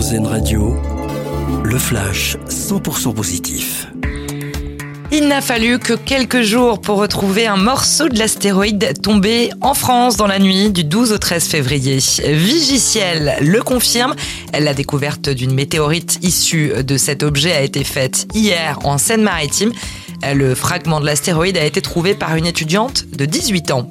Radio, le flash 100% positif. Il n'a fallu que quelques jours pour retrouver un morceau de l'astéroïde tombé en France dans la nuit du 12 au 13 février. Vigiciel le confirme. La découverte d'une météorite issue de cet objet a été faite hier en Seine-Maritime. Le fragment de l'astéroïde a été trouvé par une étudiante de 18 ans.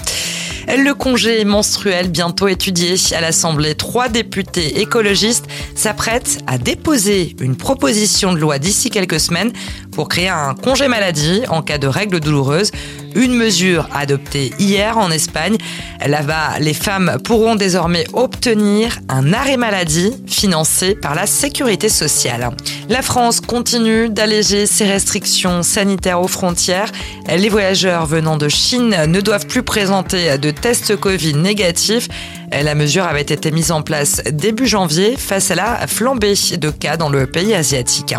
Le congé menstruel bientôt étudié à l'Assemblée. Trois députés écologistes s'apprêtent à déposer une proposition de loi d'ici quelques semaines pour créer un congé maladie en cas de règles douloureuses. Une mesure adoptée hier en Espagne. Là-bas, les femmes pourront désormais obtenir un arrêt maladie financé par la sécurité sociale. La France continue d'alléger ses restrictions sanitaires aux frontières. Les voyageurs venant de Chine ne doivent plus présenter de tests Covid négatifs. La mesure avait été mise en place début janvier face à la flambée de cas dans le pays asiatique.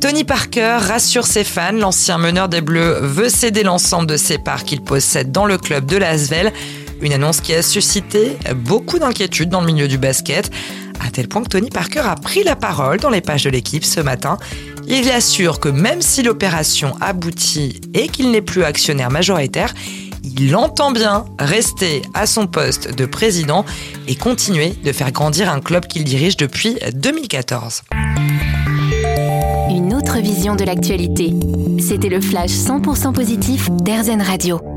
Tony Parker rassure ses fans. L'ancien meneur des Bleus veut céder l'ensemble de ses parts qu'il possède dans le club de Lasvel. Une annonce qui a suscité beaucoup d'inquiétudes dans le milieu du basket, à tel point que Tony Parker a pris la parole dans les pages de l'équipe ce matin. Il assure que même si l'opération aboutit et qu'il n'est plus actionnaire majoritaire, il entend bien rester à son poste de président et continuer de faire grandir un club qu'il dirige depuis 2014. Une autre vision de l'actualité. C'était le flash 100% positif d'Airzen Radio.